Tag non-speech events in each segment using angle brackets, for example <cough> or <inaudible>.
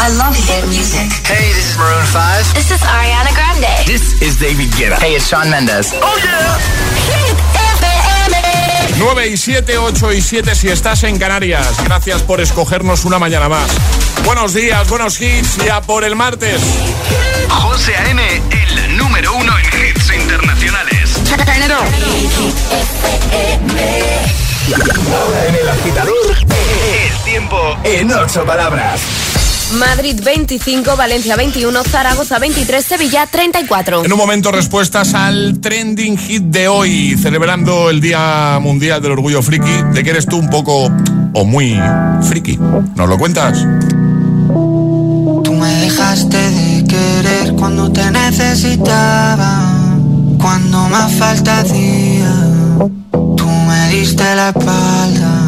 I love hit music. Hey, this is Maroon 5. This is Ariana Grande. This is David Guetta. Hey, it's Sean Mendes. Oh yeah. Hit FM. 9 y 7, 8 y 7 si estás en Canarias. Gracias por escogernos una mañana más. Buenos días, buenos hits, ya por el martes. José A.M., el número uno en hits internacionales. Ahora en el agitador, El tiempo en ocho palabras. Madrid 25, Valencia 21, Zaragoza 23, Sevilla 34. En un momento respuestas al trending hit de hoy, celebrando el Día Mundial del Orgullo Friki. ¿De qué eres tú un poco o muy friki? ¿Nos lo cuentas? Tú me dejaste de querer cuando te necesitaba, cuando más falta hacía. Tú me diste la espalda.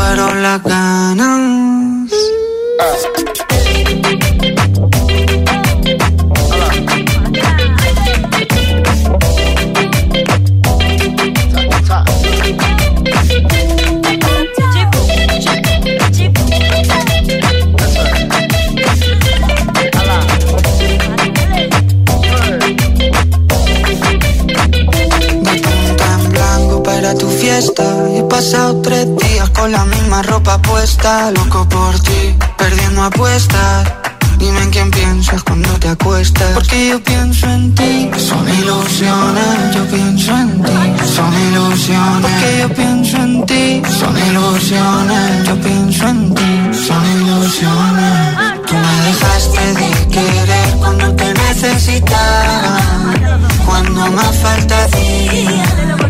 fueron las ganas. Pasado tres con la misma ropa puesta. Loco por ti, perdiendo apuestas. Dime en quién piensas cuando te acuestas. Porque yo pienso en ti. Son ilusiones, yo pienso en ti. Son ilusiones. Porque yo pienso en ti. Son ilusiones, yo pienso en ti. Son ilusiones. Tú me dejaste de querer cuando te necesitaba. Cuando más falta hacía.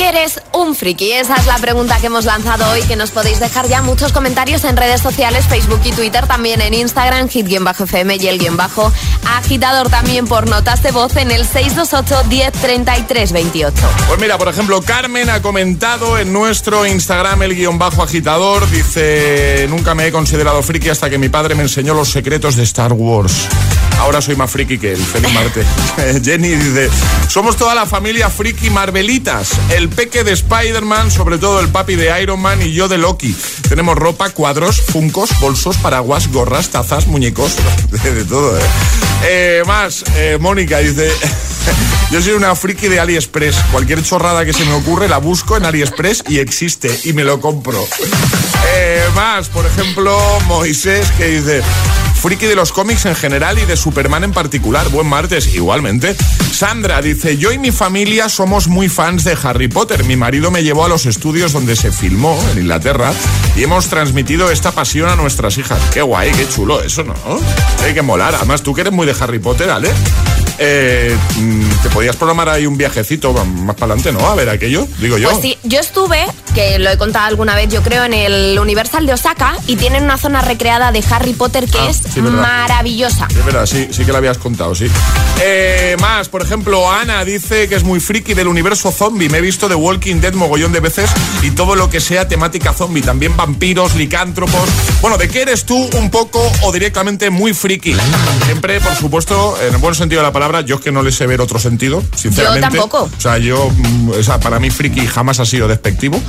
Qué eres un friki? Esa es la pregunta que hemos lanzado hoy, que nos podéis dejar ya muchos comentarios en redes sociales, Facebook y Twitter, también en Instagram, hit-fm y el guion bajo agitador también por notas de voz en el 628 1033 28. Pues mira, por ejemplo, Carmen ha comentado en nuestro Instagram el guion bajo agitador. Dice, nunca me he considerado friki hasta que mi padre me enseñó los secretos de Star Wars. Ahora soy más friki que él. Feliz Marte. <laughs> Jenny dice, somos toda la familia friki Marvelitas. El peque de Spider-Man, sobre todo el papi de Iron Man y yo de Loki. Tenemos ropa, cuadros, funcos, bolsos, paraguas, gorras, tazas, muñecos, <laughs> de, de todo, ¿eh? Eh, más, eh, Mónica dice... <laughs> Yo soy una friki de AliExpress. Cualquier chorrada que se me ocurre la busco en AliExpress y existe y me lo compro. Eh, más, por ejemplo, Moisés que dice... friki de los cómics en general y de Superman en particular. Buen martes, igualmente. Sandra dice, yo y mi familia somos muy fans de Harry Potter. Mi marido me llevó a los estudios donde se filmó, en Inglaterra, y hemos transmitido esta pasión a nuestras hijas. Qué guay, qué chulo eso, ¿no? Hay que molar. Además, tú que eres muy de Harry Potter, ¿ale? Eh, mm, te podías programar ahí un viajecito más para adelante, ¿no? A ver aquello, digo yo. Pues sí, yo estuve, que lo he contado alguna vez, yo creo, en el Universal de Osaka y tienen una zona recreada de Harry Potter que Ah, es sí, maravillosa. Es verdad, sí, sí que lo habías contado, sí. Eh, más, por ejemplo, Ana dice que es muy friki del universo zombie. Me he visto The Walking Dead mogollón de veces y todo lo que sea temática zombie. También vampiros, licántropos. Bueno, ¿de qué eres tú un poco o directamente muy friki? Siempre, por supuesto, en el buen sentido de la palabra, yo es que no le sé ver otro sentido, sinceramente. tampoco. O sea, yo, mm, o sea, para mí friki jamás ha sido despectivo.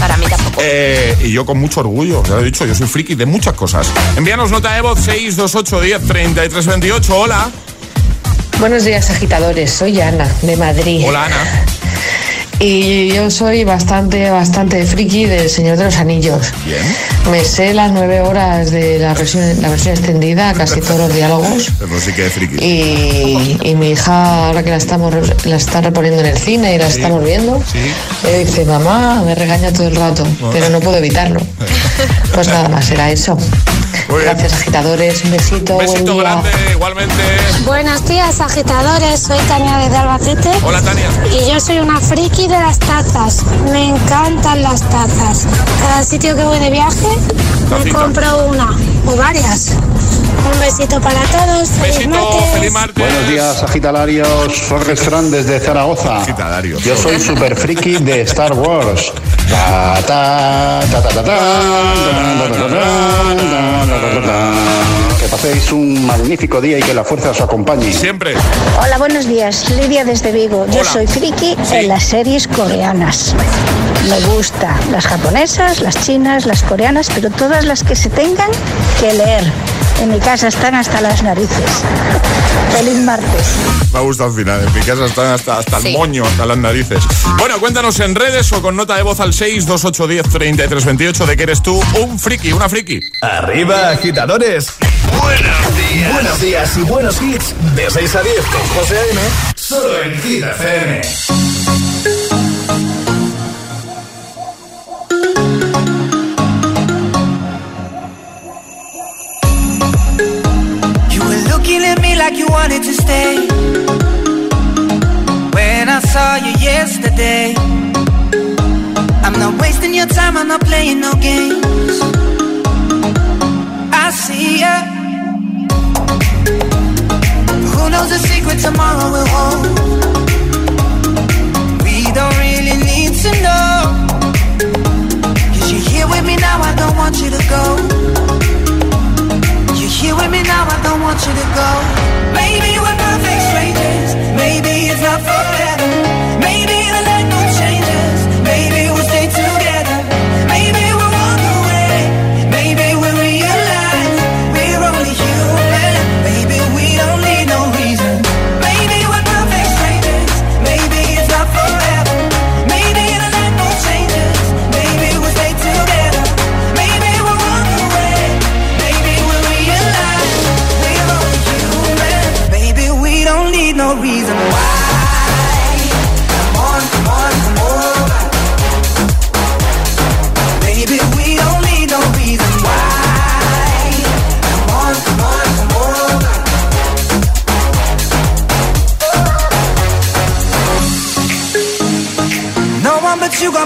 Para mí tampoco. Eh, y yo con mucho orgullo, ya lo he dicho, yo soy friki de muchas cosas. Envíanos nota de voz 628 10 33 28. Hola. Buenos días, agitadores. Soy Ana, de Madrid. Hola, Ana. <laughs> Y yo soy bastante, bastante friki del Señor de los Anillos. Bien. Me sé las nueve horas de la versión, la versión extendida, casi todos los diálogos. <laughs> Pero sí que es friki. Y, y mi hija, ahora que la estamos re- la están reponiendo en el cine y la estamos viendo, me dice, mamá, me regaña todo el rato, pero no puedo evitarlo. <laughs> Pues nada más, era eso. Muy bien. Gracias, agitadores. Un besito, Un buen besito día. grande, igualmente. Buenos días, agitadores. Soy Tania desde Albacete. Hola, Tania. Y yo soy una friki de las tazas. Me encantan las tazas. Cada sitio que voy de viaje, me Tacita. compro una o varias. Un besito para todos. Feliz Besito, martes. feliz martes. Buenos días, agitalarios. Jorge Strand desde Zaragoza. Yo soy super friki de Star Wars. Ta, ta, ta, que paséis un magnífico día y que la fuerza os acompañe. Siempre. Hola, buenos días. Lidia desde Vigo. Hola. Yo soy friki sí. en las series coreanas. Me gusta las japonesas, las chinas, las coreanas, pero todas las que se tengan que leer. En mi casa están hasta las narices. Feliz martes. Me ha gustado al final. En mi casa están hasta, hasta sí. el moño, hasta las narices. Bueno, cuéntanos en redes o con nota de voz al 628103328 de que eres tú un friki, una friki. Arriba, agitadores. Buenos días. Buenos días y buenos hits. De 6 a 10 con José A.M. Solo en Hit FM. You were looking at me like you wanted to stay. When I saw you yesterday, I'm not wasting your time, I'm not playing no games. I see ya. Who knows the secret tomorrow will hold? We don't really need to know. Cause you're here with me now, I don't want you to go. You're here with me now, I don't want you to go. Maybe we're perfect strangers. Maybe it's not forever. Maybe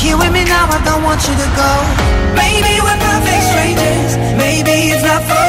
Here with me now, I don't want you to go. Maybe we're perfect strangers. Maybe it's not forever.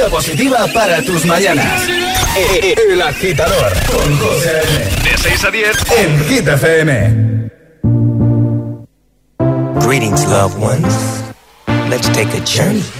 Energía positiva para tus mañanas. El agitador con José De 6 a 10. en Hit FM. Greetings, loved ones. Let's take a journey.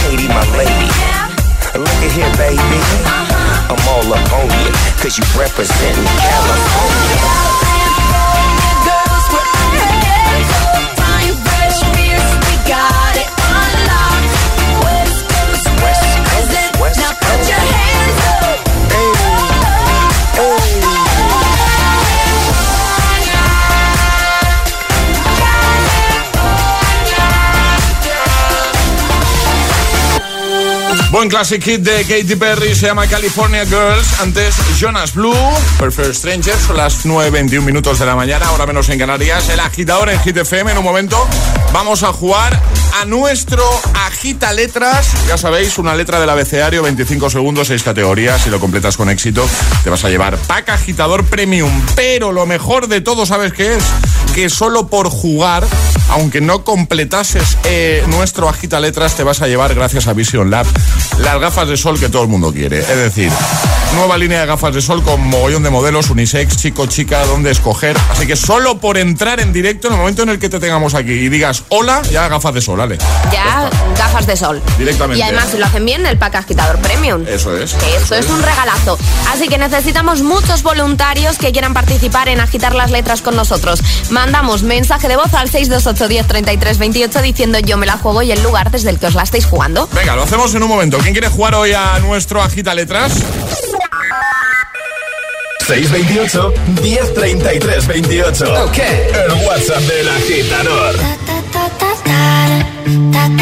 Katie, my lady. Look at here, baby. I'm all up on you, cause you represent California. Girls, we're. Fine, fresh beers, we got Buen classic hit de Katy Perry, se llama California Girls. Antes Jonas Blue, Perfect Stranger, son las 9.21 minutos de la mañana, ahora menos en Canarias. El agitador en Hit FM. En un momento vamos a jugar a nuestro Agita Letras. Ya sabéis, una letra del abecedario, 25 segundos, 6 categorías. Si lo completas con éxito, te vas a llevar Pack Agitador Premium. Pero lo mejor de todo, ¿sabes qué es? Que solo por jugar, aunque no completases eh, nuestro Agita Letras, te vas a llevar, gracias a Vision Lab, las gafas de sol que todo el mundo quiere. Es decir, nueva línea de gafas de sol con mogollón de modelos, unisex, chico, chica, donde escoger. Así que solo por entrar en directo, en el momento en el que te tengamos aquí y digas hola, ya gafas de sol, ¿vale? Ya gafas de sol. Directamente. Y además, si lo hacen bien, el pack agitador premium. Eso es. Que esto es un regalazo. Así que necesitamos muchos voluntarios que quieran participar en agitar las letras con nosotros. Mandamos mensaje de voz al 628 10 33 28 diciendo yo me la juego y el lugar desde el que os la estáis jugando. Venga, lo hacemos en un momento. ¿Quién quiere jugar hoy a nuestro Agita Letras? 628 1033 28. Ok. El WhatsApp del agitador. Tak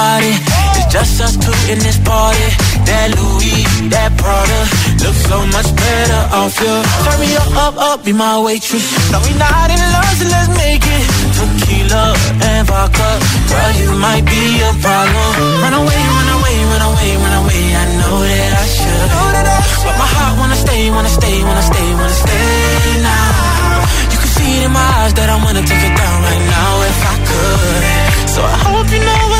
It's just us two in this party. That Louis, that Prada, looks so much better off you. Turn me up, up, up, be my waitress. No, we not in love, so let's make it. Tequila and vodka, girl, you might be a problem. Run away, run away, run away, run away. I know that I should, but my heart wanna stay, wanna stay, wanna stay, wanna stay now. You can see it in my eyes that I wanna take it down right now if I could. So I hope you know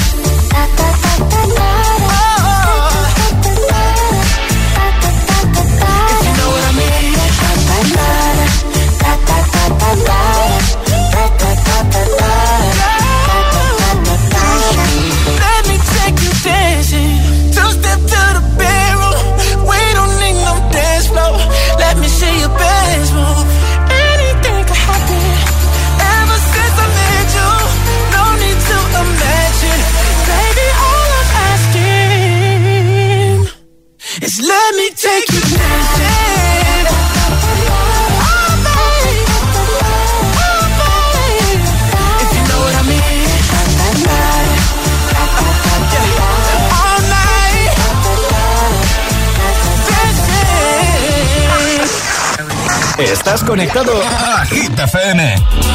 Estás conectado a Hit FM.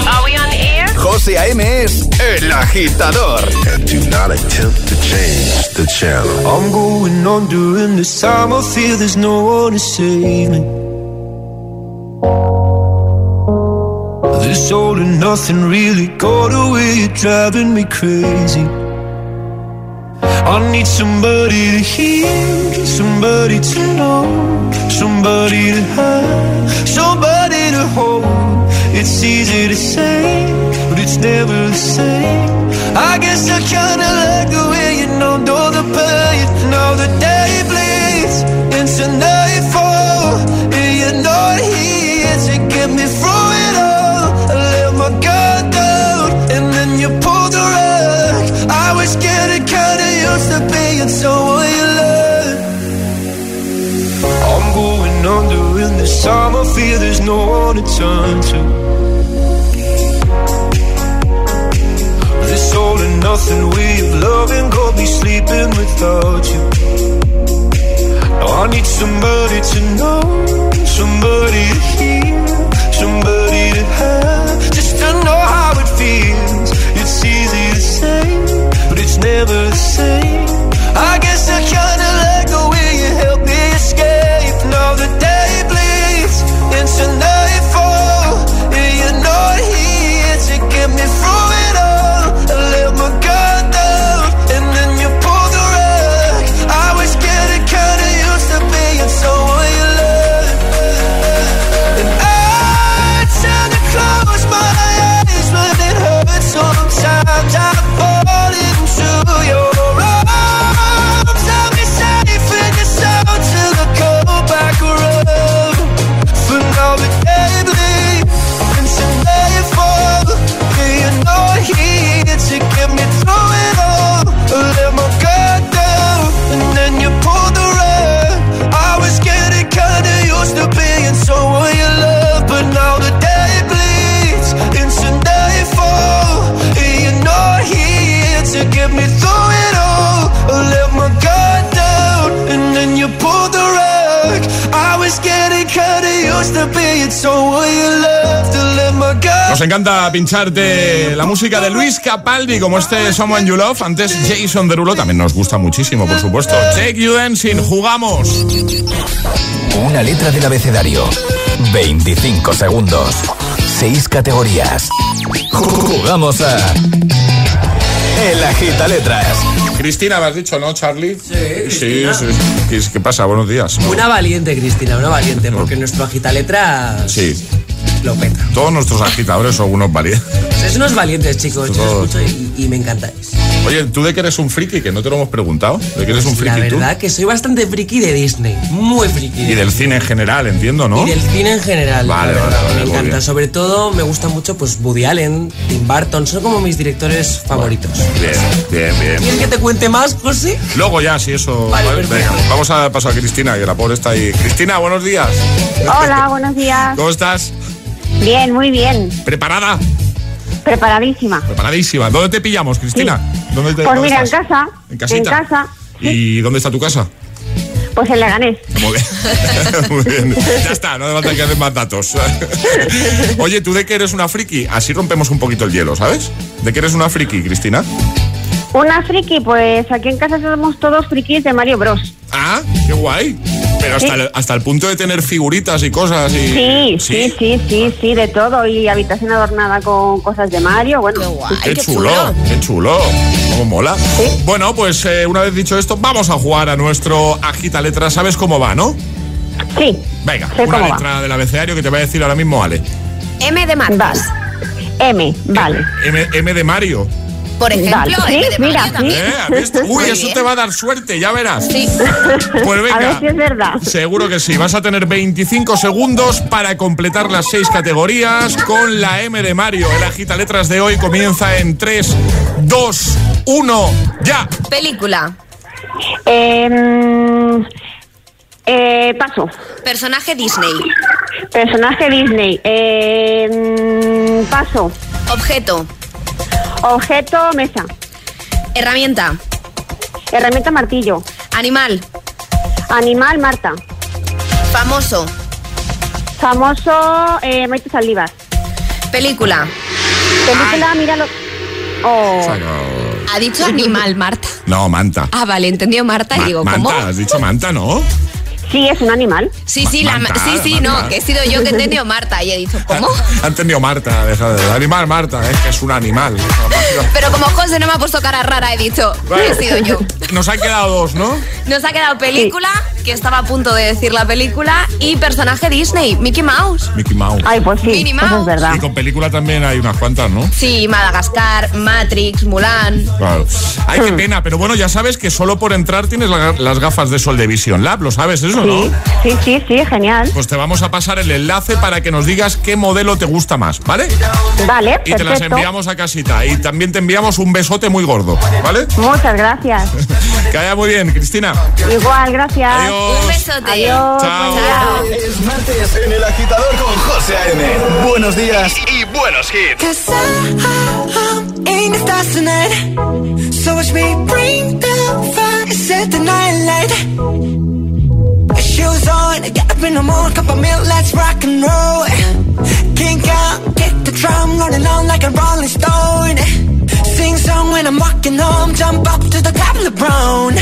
Are we on air? José A.M. es el agitador. And do not attempt to change the channel. I'm going on during this time. I feel there's no one to save me. This all and nothing really got away. You're driving me crazy. I need somebody to hear, somebody to know, somebody to have, somebody to hold. It's easy to say, but it's never the same. I guess I kinda like the way you know, know the pain. Now the day bleeds into nightfall, this time. I feel there's no one to turn to. This all and nothing of loving got me sleeping without you. Now I need somebody to know, somebody to hear, somebody pincharte la música de Luis Capaldi, como este Someone You Love. Antes Jason Derulo también nos gusta muchísimo, por supuesto. Take You Dancing, jugamos. Una letra del abecedario. 25 segundos. 6 categorías. Jugamos a. El Agita Letras. Cristina, me has dicho, ¿no, Charlie? Sí, Cristina. sí. ¿Qué, qué pasa? Buenos días. Una valiente, Cristina, una valiente, porque nuestro agita letras Sí. Lo peta. Todos nuestros agitadores son unos valientes. Sois unos valientes, chicos. Yo os escucho y, y me encantáis. Oye, ¿tú de qué eres un friki? Que no te lo hemos preguntado. ¿De qué eres un La friki tú? verdad que soy bastante friki de Disney. Muy friki. de Y del cine en general, entiendo, ¿no? Y del cine en general. Vale, la vale, vale, Me encanta. bien. Sobre todo me gusta mucho pues Woody Allen, Tim Burton. Son como mis directores favoritos. Bien, bien, bien. ¿Quieres que te cuente más, José? Luego ya, si eso. Vale, ¿vale? perfecto. Venga, vamos a pasar a Cristina, que la pobre está ahí. Cristina, buenos días. Hola, buenos días. ¿Cómo estás? Bien, muy bien. ¿Preparada? Preparadísima. Preparadísima. ¿Dónde te pillamos, Cristina? ¿Dónde te, Pues dónde mira, en casa. ¿En casita? casa. ¿Y dónde está tu casa? Pues en Leganés. Muy bien. <laughs> Muy bien. Ya está, no hace falta que hacer más datos. <laughs> Oye, ¿tú de qué eres una friki? Así rompemos un poquito el hielo, ¿sabes? ¿De qué eres una friki, Cristina? Una friki, pues aquí en casa somos todos frikis de Mario Bros. Ah, qué guay. Pero hasta, Sí. el, hasta el punto de tener figuritas y cosas y... Sí, sí, sí, sí, sí, de todo. Y habitación adornada con cosas de Mario, bueno. Qué, chulo, qué chulo. Cómo mola. Bueno, pues eh, una vez dicho esto, vamos a jugar a nuestro Agita Letra. ¿Sabes cómo va, no? Sí. Venga, Sé una cómo va. letra del abecedario que te voy a decir ahora mismo, Ale. M de Marcos. M, vale. M, M de Mario. Por ejemplo, sí, de mira, Mario también. ¿Eh? ¿Has visto? Uy, Muy eso bien. te va a dar suerte, ya verás. Sí. Pues venga. A ver si es verdad. Seguro que sí. Vas a tener 25 segundos para completar las seis categorías con la M de Mario. El agita letras de hoy comienza en 3, 2, 1, ya. Película. Eh, eh, paso. Personaje Disney. Personaje Disney. Eh, paso. Objeto. Objeto, mesa. Herramienta. Herramienta, martillo. Animal. Animal, Marta. Famoso. Famoso, eh, Maite Saldívar. Película. Película, míralo. Oh. Ha dicho animal, Marta. No, manta. Ah, vale, entendió Marta y digo, manta, has dicho manta, ¿no? Sí, es un animal. Sí, sí, la, Marta, sí, sí, Marta. no, que he sido yo que he entendido Marta y he dicho, ¿cómo? <laughs> Ha entendido Marta, deja de... Animal, Marta, es que es un animal. Pero como José no me ha puesto cara rara, he dicho, he sido yo. Nos han quedado dos, ¿no? Nos ha quedado película, que estaba a punto de decir la película, y personaje Disney, Mickey Mouse. Mickey Mouse. Ay, pues sí, Minnie eso es Mouse. verdad. Y con película también hay unas cuantas, ¿no? Sí, Madagascar, Matrix, Mulan. Claro. Ay, qué pena, pero bueno, ya sabes que solo por entrar tienes la- las gafas de sol de Vision Lab, ¿lo sabes eso, no? Sí, sí, sí, genial. Pues te vamos a pasar el enlace para que nos digas qué modelo te gusta más, ¿vale? Vale, Y te las enviamos a casita. Y también te enviamos un besote muy gordo, ¿vale? Muchas gracias. <laughs> Que vaya muy bien, Cristina. Igual, gracias. Adiós. Un besote. Adiós. Chao. Chao. Es martes en el agitador con José A.M. Buenos días. Y, y buenos hits. Cause I, I'm in the stars tonight. So watch me bring the fire, set the night light. Shoes on, get up in the morning, cup of milk, let's rock and roll. Kink out, get the drum rolling on like a rolling stone. Sing song when I'm walking home, jump up to the top of the brown.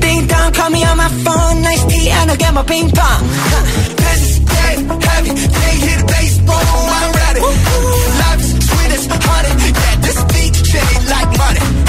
Ding dong, call me on my phone, nice tea, and I'll get my ping pong. This get heavy, they hit the bass, boom, I'm ready. Life's sweet as honey, yeah, this beat shade like money.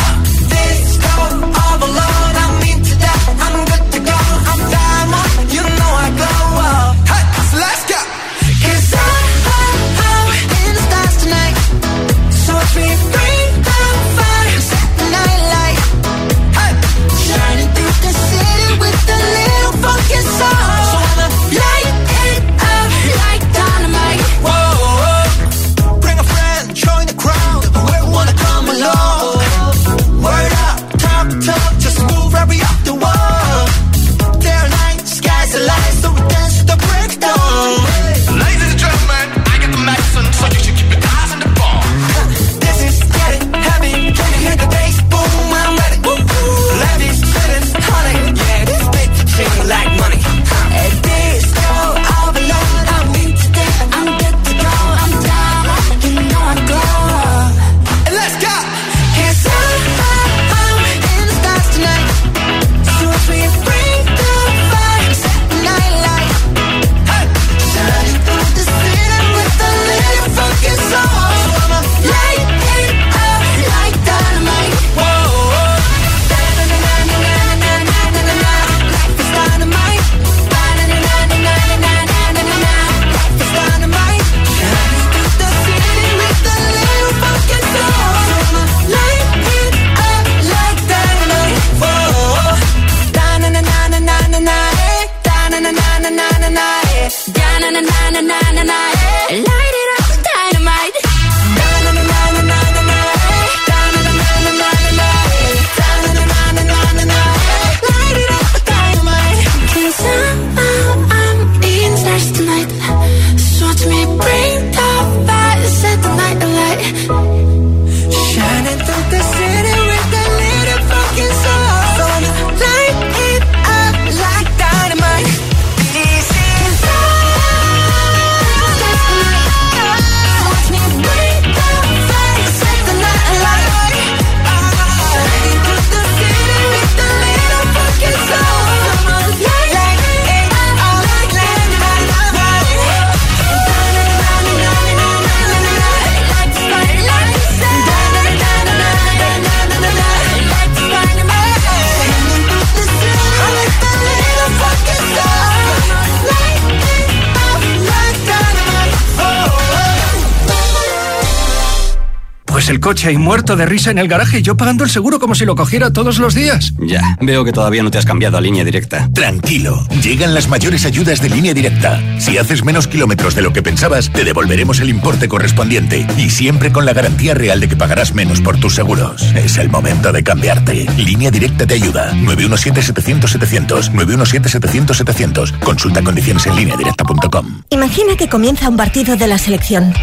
Coche y muerto de risa en el garaje y yo pagando el seguro como si lo cogiera todos los días. Ya, veo que todavía no te has cambiado a línea directa. Tranquilo, llegan las mayores ayudas de línea directa. Si haces menos kilómetros de lo que pensabas, te devolveremos el importe correspondiente y siempre con la garantía real de que pagarás menos por tus seguros. Es el momento de cambiarte. Línea directa te ayuda. 917-700-700. 917-700-700. Consulta condiciones en línea directa.com. Imagina que comienza un partido de la selección.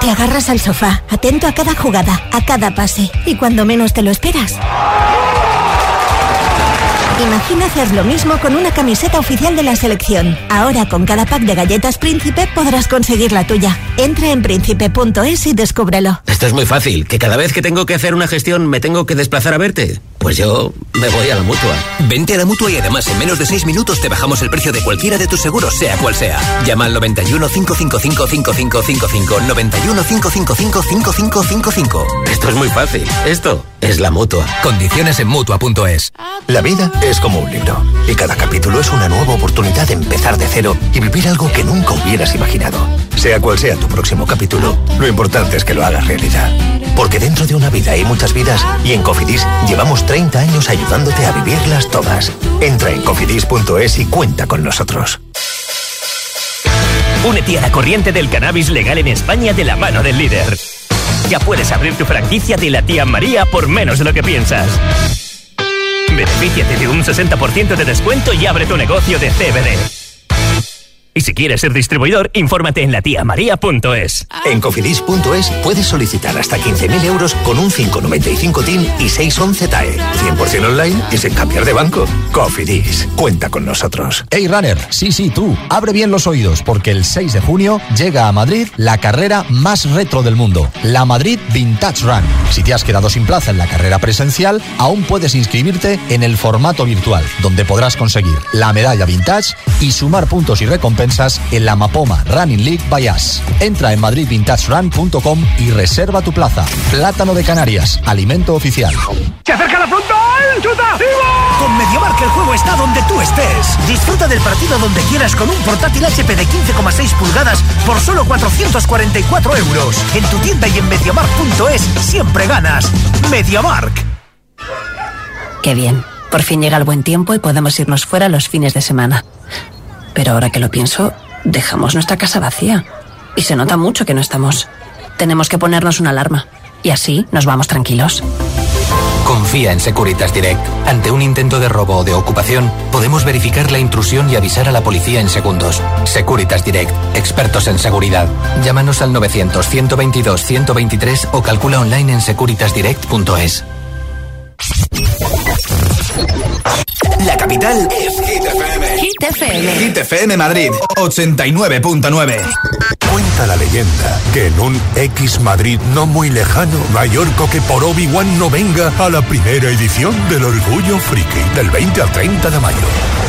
Te agarras al sofá, atento a cada jugada, a cada pase, y cuando menos te lo esperas. Imagina hacer lo mismo con una camiseta oficial de la selección. Ahora con cada pack de galletas Príncipe podrás conseguir la tuya. Entra en príncipe.es y descúbrelo. Esto es muy fácil, que cada vez que tengo que hacer una gestión me tengo que desplazar a verte. Pues yo me voy a la mutua. Vente a la mutua y además en menos de 6 minutos te bajamos el precio de cualquiera de tus seguros, sea cual sea. Llama al 91 555 5555. 91 555 5555. Esto es muy fácil. Esto es la mutua. Condiciones en mutua.es. La vida es como un libro y cada capítulo es una nueva oportunidad de empezar de cero y vivir algo que nunca hubieras imaginado. Sea cual sea tu próximo capítulo, lo importante es que lo hagas realidad. Porque dentro de una vida hay muchas vidas y en Cofidis llevamos 30 años ayudándote a vivirlas todas. Entra en cofidis.es y cuenta con nosotros. Únete a la corriente del cannabis legal en España de la mano del líder. Ya puedes abrir tu franquicia de la tía María por menos de lo que piensas. Benefíciate de un 60% de descuento y abre tu negocio de CBD. Y si quieres ser distribuidor, infórmate en latiamaria.es. En cofidis.es puedes solicitar hasta 15.000 euros con un 595 TIN y 611 TAE. 100% online y sin cambiar de banco. Cofidis, cuenta con nosotros. Hey Runner, sí, sí, tú, abre bien los oídos porque el 6 de junio llega a Madrid la carrera más retro del mundo, la Madrid Vintage Run. Si te has quedado sin plaza en la carrera presencial, aún puedes inscribirte en el formato virtual, donde podrás conseguir la medalla vintage y sumar puntos y recompensas en la Mapoma Running League by Us. Entra en madridvintagerun.com y reserva tu plaza. Plátano de Canarias, alimento oficial. ¡Se acerca la frontal! ¡Chuta! Con MediaMark el juego está donde tú estés. Disfruta del partido donde quieras con un portátil HP de 15,6 pulgadas por solo 444 euros. En tu tienda y en MediaMark.es siempre ganas. MediaMark. Qué bien. Por fin llega el buen tiempo y podemos irnos fuera los fines de semana. Pero ahora que lo pienso, dejamos nuestra casa vacía. Y se nota mucho que no estamos. Tenemos que ponernos una alarma. Y así nos vamos tranquilos. Confía en Securitas Direct. Ante un intento de robo o de ocupación, podemos verificar la intrusión y avisar a la policía en segundos. Securitas Direct, expertos en seguridad. Llámanos al 900-122-123 o calcula online en securitasdirect.es. La capital es Hit FM. Hit FM. Hit FM Madrid, 89.9. Cuenta la leyenda que en un X Madrid no muy lejano, Mallorca que por Obi-Wan no venga a la primera edición del Orgullo Friki del 20 al 30 de mayo.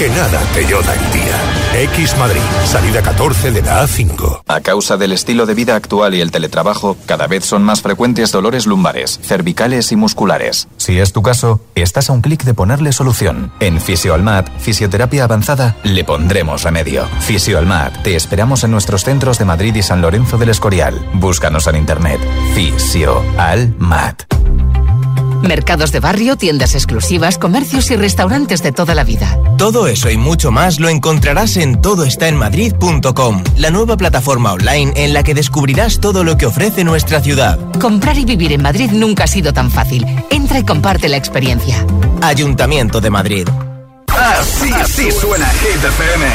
Que nada te yoda el día. X Madrid, salida 14 de la A5. A causa del estilo de vida actual y el teletrabajo, cada vez son más frecuentes dolores lumbares, cervicales y musculares. Si es tu caso, estás a un clic de ponerle solución. En Fisioalmat, Fisioterapia Avanzada, le pondremos remedio. Fisioalmat, te esperamos en nuestros centros de Madrid y San Lorenzo del Escorial. Búscanos en internet. Fisioalmat. Mercados de barrio, tiendas exclusivas, comercios y restaurantes de toda la vida. Todo eso y mucho más lo encontrarás en todoestaenmadrid.com, la nueva plataforma online en la que descubrirás todo lo que ofrece nuestra ciudad. Comprar y vivir en Madrid nunca ha sido tan fácil. Entra y comparte la experiencia. Ayuntamiento de Madrid. Así, así suena Hit FM.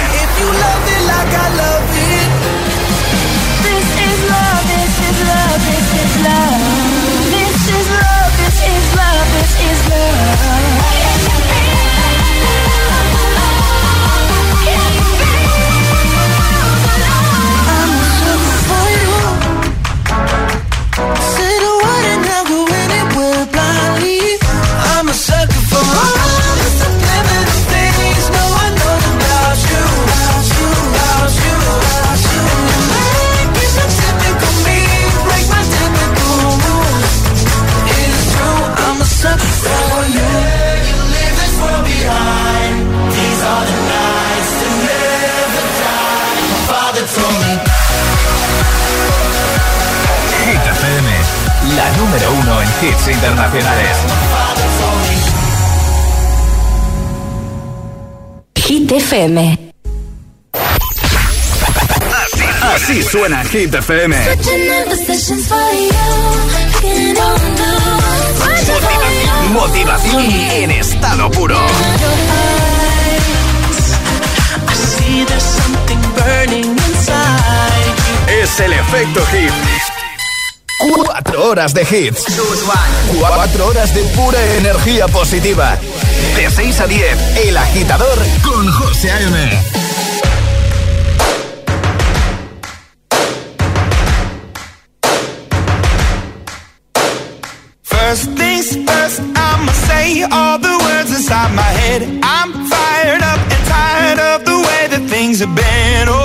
I'm a hits internacionales. Hit FM. Así suena Hit FM. Motivación, motivación en estado puro. Es el efecto hit. Cuatro horas de hits. Cuatro horas de pura energía positiva. De 6 a 10, El Agitador con José A.M. First things first, I'ma say all the words inside my head. I'm fired up and tired of the way that things have been. Oh,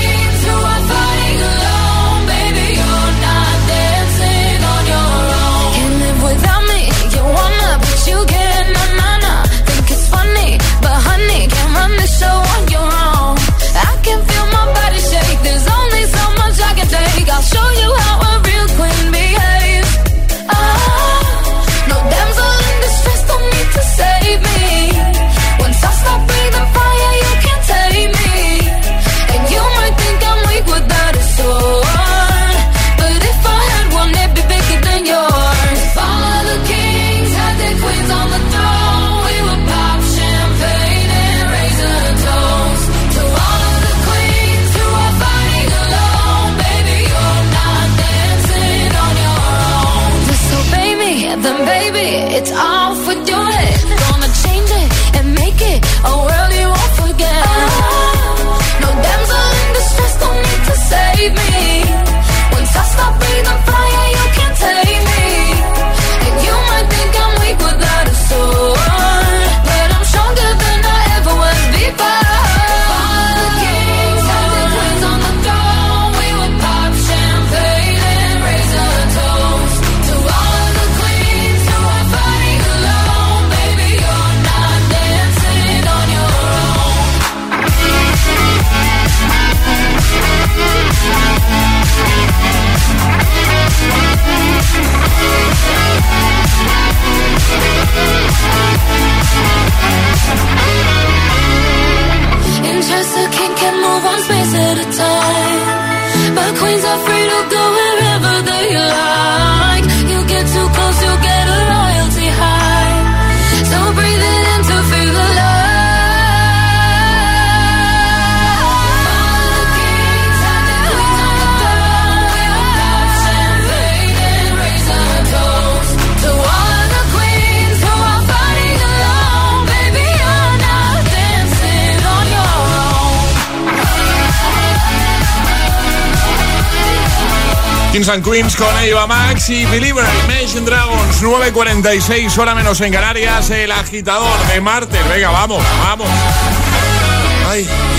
and con Eva Max y Believer, Imagine Dragons, 9.46, hora menos en Canarias, el agitador de martes. Venga, vamos, vamos.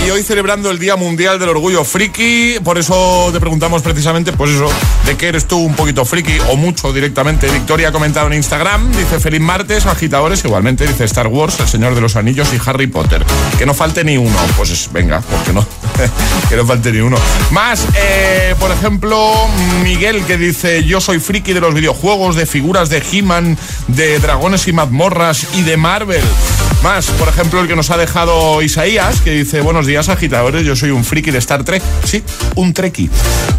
Y hoy celebrando el Día Mundial del Orgullo Friki, por eso te preguntamos precisamente, pues eso, de qué eres tú un poquito friki o mucho directamente. Victoria ha comentado en Instagram, dice feliz martes, agitadores, igualmente dice Star Wars, El Señor de los Anillos y Harry Potter. Que no falte ni uno, pues venga, ¿por qué no? <laughs> que no falte ni uno. Más, eh, por ejemplo, Miguel que dice, yo soy friki de los videojuegos, de figuras de He-Man, de dragones y mazmorras y de Marvel. Más, por ejemplo, el que nos ha dejado Isaías, que dice, buenos días agitadores, yo soy un friki de Star Trek. Sí, un treki.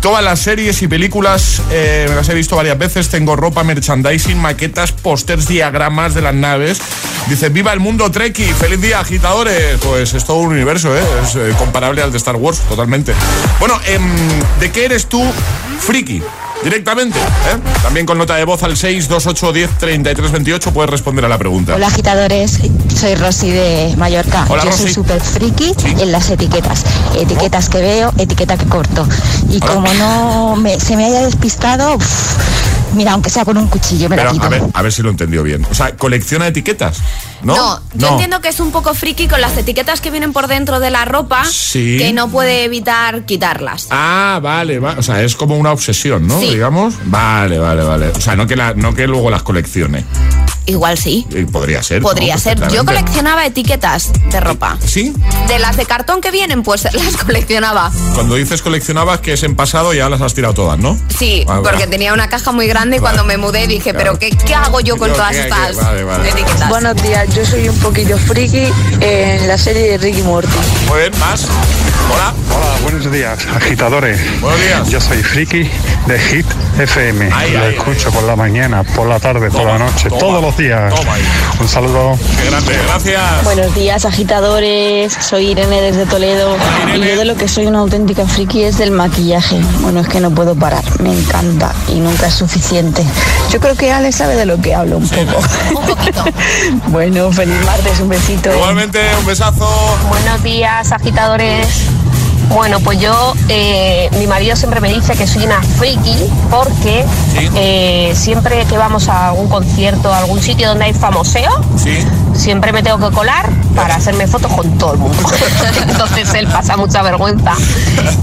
Todas las series y películas eh, me las he visto varias veces, tengo ropa, merchandising, maquetas, pósters, diagramas de las naves. Dice, viva el mundo treki, feliz día agitadores. Pues es todo un universo, ¿eh? es eh, comparable al de Star Wars, totalmente. Bueno, em, ¿de qué eres tú friki? Directamente, ¿eh? También con nota de voz al 628103328 puedes responder a la pregunta. Hola agitadores, soy Rosy de Mallorca. Hola, Yo soy súper friki en las etiquetas. Etiquetas que veo, etiqueta que corto. Y como no me- se me haya despistado, uf, mira, aunque sea con un cuchillo me Pero la quito. a ver, a ver si lo he entendido bien. O sea, colecciona etiquetas, ¿no? No, yo entiendo que es un poco friki con las etiquetas que vienen por dentro de la ropa Sí. que no puede evitar quitarlas. Ah, vale, va- o sea, es como una obsesión, ¿no? Sí. Digamos. Vale, vale, vale. O sea, no que, la, no que luego las coleccione. Igual sí. Eh, Podría ser. ¿no? Podría ser. Yo coleccionaba etiquetas de ropa. ¿Sí? De las de cartón que vienen, pues <laughs> las coleccionaba. Cuando dices coleccionabas que es en pasado ya las has tirado todas, ¿no? Sí, Ah, porque tenía una caja muy grande y Vale. cuando me mudé dije, Claro. pero ¿qué, qué hago yo con Yo, todas estas Vale, vale. etiquetas? Buenos días, yo soy un poquito friki en la serie de Ricky Morty. Muy bien, más. Hola. Hola, buenos días, agitadores. Buenos días. Yo soy friki de Hit FM. Ahí, Lo ahí, escucho por la mañana, por la tarde, por la noche, toma, todos los días. toma. Un saludo. Qué grande, gracias. Buenos días, agitadores. Soy Irene desde Toledo. Y yo de lo que soy una auténtica friki es del maquillaje. Bueno, es que no puedo parar. Me encanta y nunca es suficiente. Yo creo que Ale sabe de lo que hablo un poco. Un poquito. <laughs> bueno, feliz martes, un besito. Igualmente, un besazo. Buenos días, agitadores. Bueno, pues yo, eh, mi marido siempre me dice que soy una friki porque eh, siempre que vamos a algún concierto, a algún sitio donde hay famoseo, Sí. siempre me tengo que colar para hacerme fotos con todo el mundo. <laughs> Entonces él pasa mucha vergüenza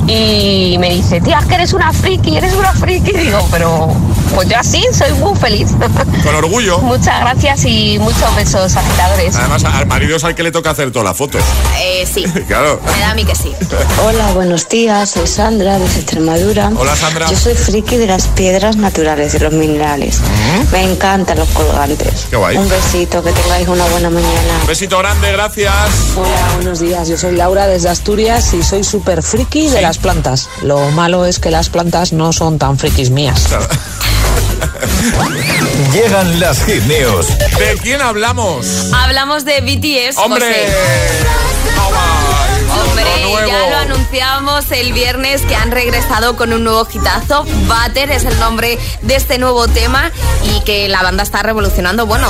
y me dice, tía, es que eres una friki, eres una friki. Digo, pero pues yo así soy muy feliz. <laughs> Con orgullo. Muchas gracias y muchos besos, agitadores. Además, al marido es al que le toca hacer todas las fotos. Eh, sí, <laughs> Claro. me da a mí que sí. Hola, buenos días. Soy Sandra desde Extremadura. Hola, Sandra. Yo soy friki de las piedras naturales, de los minerales. Me encantan los colgantes. Qué guay. Un besito, que tengáis una buena mañana. Un besito grande, gracias. Hola, buenos días. Yo soy Laura desde Asturias y soy súper friki de las plantas. Lo malo es que las plantas no son tan frikis mías. <laughs> Llegan las hit news. ¿De quién hablamos? Hablamos de BTS. ¡Hombre! José. Hombre, nuevo. ya lo anunciábamos el viernes que han regresado con un nuevo hitazo. Butter es el nombre de este nuevo tema y que la banda está revolucionando. Bueno,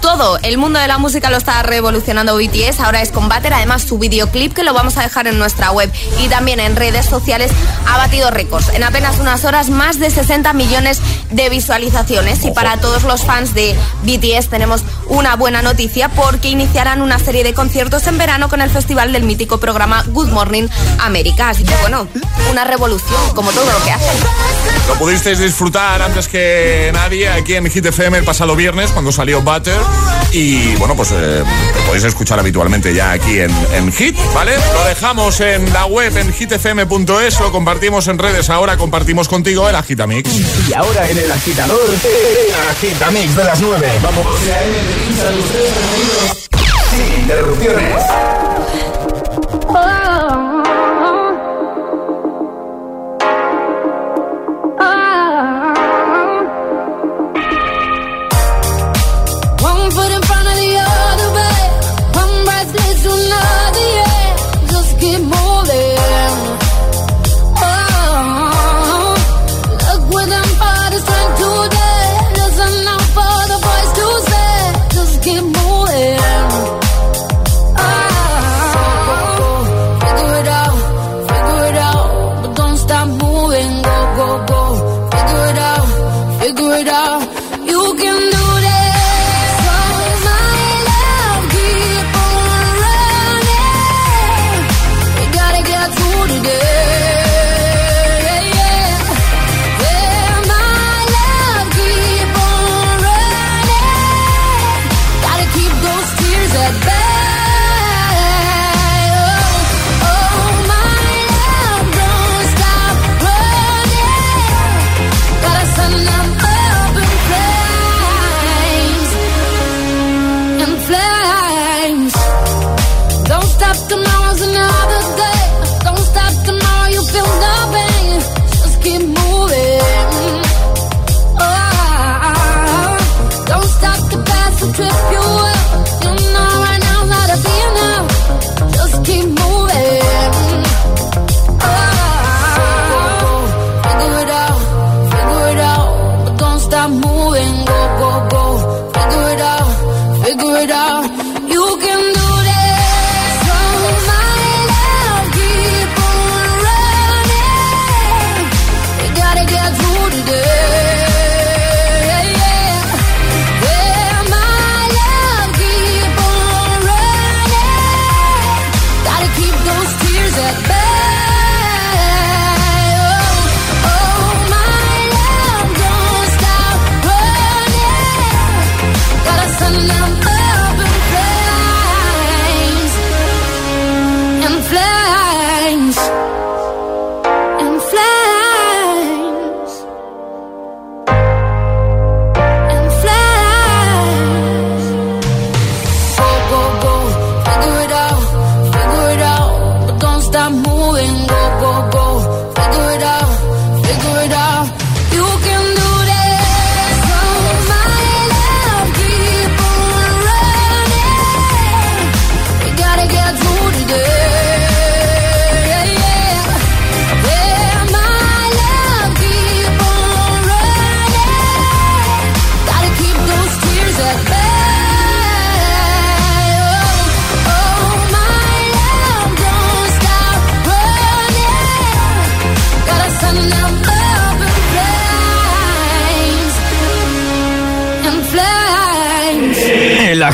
todo el mundo de la música lo está revolucionando BTS. Ahora es con Butter. Además, su videoclip que lo vamos a dejar en nuestra web y también en redes sociales ha batido récords. En apenas unas horas, más de 60 millones de visualizaciones. Y para todos los fans de BTS tenemos una buena noticia porque iniciarán una serie de conciertos en verano con el festival del mítico programa Good Morning America. Así que bueno, una revolución, como todo lo que hacen. Lo pudisteis disfrutar antes que nadie aquí en Hit FM el pasado viernes cuando salió Butter. Y bueno, pues eh, lo podéis escuchar habitualmente ya aquí en, en Hit, ¿vale? Lo dejamos en la web en hitfm.es, lo compartimos en redes. Ahora compartimos contigo el Agitamix. Y ahora en el agitador, el agitamix de las 9. Vamos. Sin interrupciones.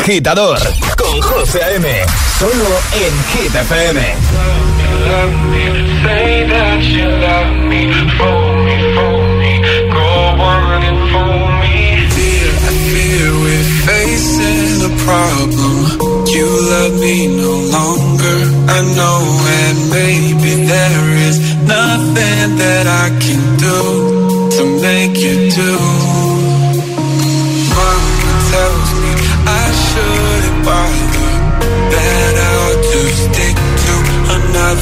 Agitador con José A.M. Solo en Hit FM. On facing a problem. You love me no longer, I know, and maybe there is nothing that I can do to make you do.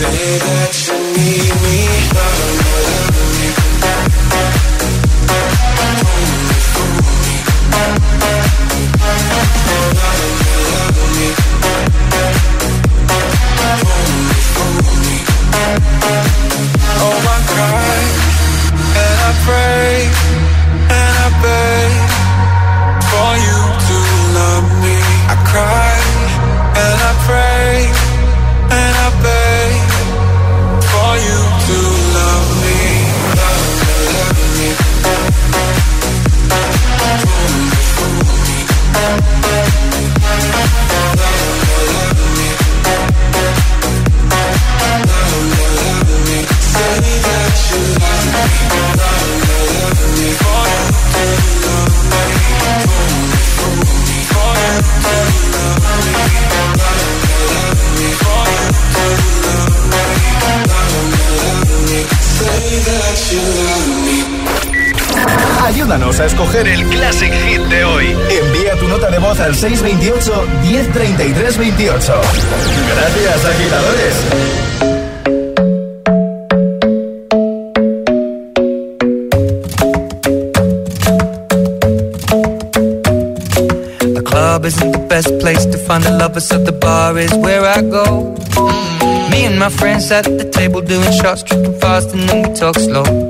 say that Ayúdanos a escoger el Classic Hit de hoy. Envía tu nota de voz al 628 1033 28. Gracias, agitadores. The club isn't the best place to find the lovers, so the bar is where I go. Me and my friends at the table doing shots, tripping fast, and then we talk slow.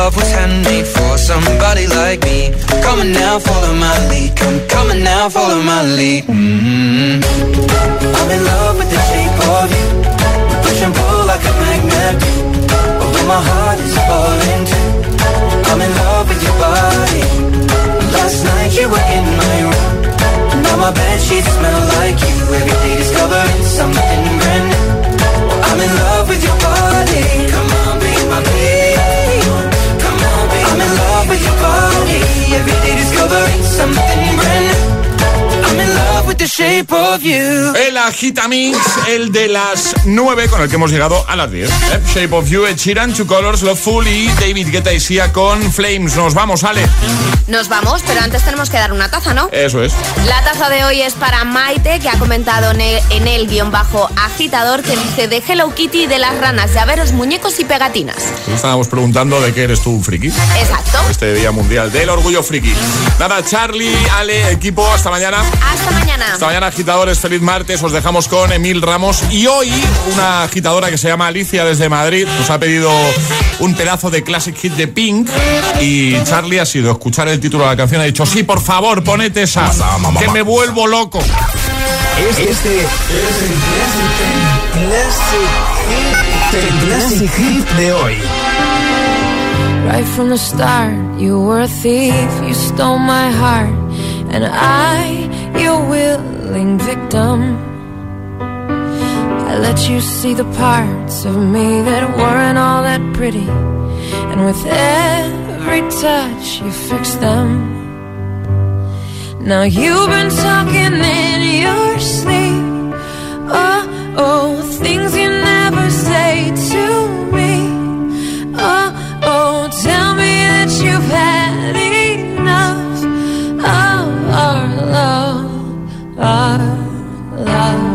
Love was handmade for somebody like me. Come on now, follow my lead. Come, on now, follow my lead. mm I'm in love with the shape of you. Push and pull like a magnet. Although my heart is falling too. I'm in love with your body. Last night you were in my room. Now my bed sheets smell like you. Every day discovering something brand new. I'm in love with your body. Come discovering something brand new. I'm in love the shape of you. El Agitamix, el de las 9 con el que hemos llegado a las 10. ¿eh? Shape of You, Ed Sheeran, Two Colors, Loveful y David Guetta y Sia con Flames. Nos vamos, Ale. Nos vamos, pero antes tenemos que dar una taza, ¿no? Eso es. La taza de hoy es para Maite, que ha comentado en el, en el guion bajo agitador que dice de Hello Kitty, de las ranas, llaveros, muñecos y pegatinas. Estábamos preguntando de qué eres tú un friki. Exacto. Este Día Mundial del Orgullo Friki. Nada, Charlie, Ale, equipo, hasta mañana. Hasta mañana. Hasta mañana, agitadores. Feliz martes. Os dejamos con Emil Ramos. Y hoy, una agitadora que se llama Alicia desde Madrid nos ha pedido un pedazo de classic hit de Pink. Y Charlie ha sido escuchar el título de la canción. Ha dicho, sí, por favor, ponete esa. Que me vuelvo loco. Este es el Classic, el Classic Hit de hoy. Right from the start, you were a thief, you stole my heart, and I, your willing victim. I let you see the parts of me that weren't all that pretty, and with every touch, you fixed them. Now you've been talking in your sleep, oh, oh, things you never say to me, oh. Oh, tell me that you've had love, our love.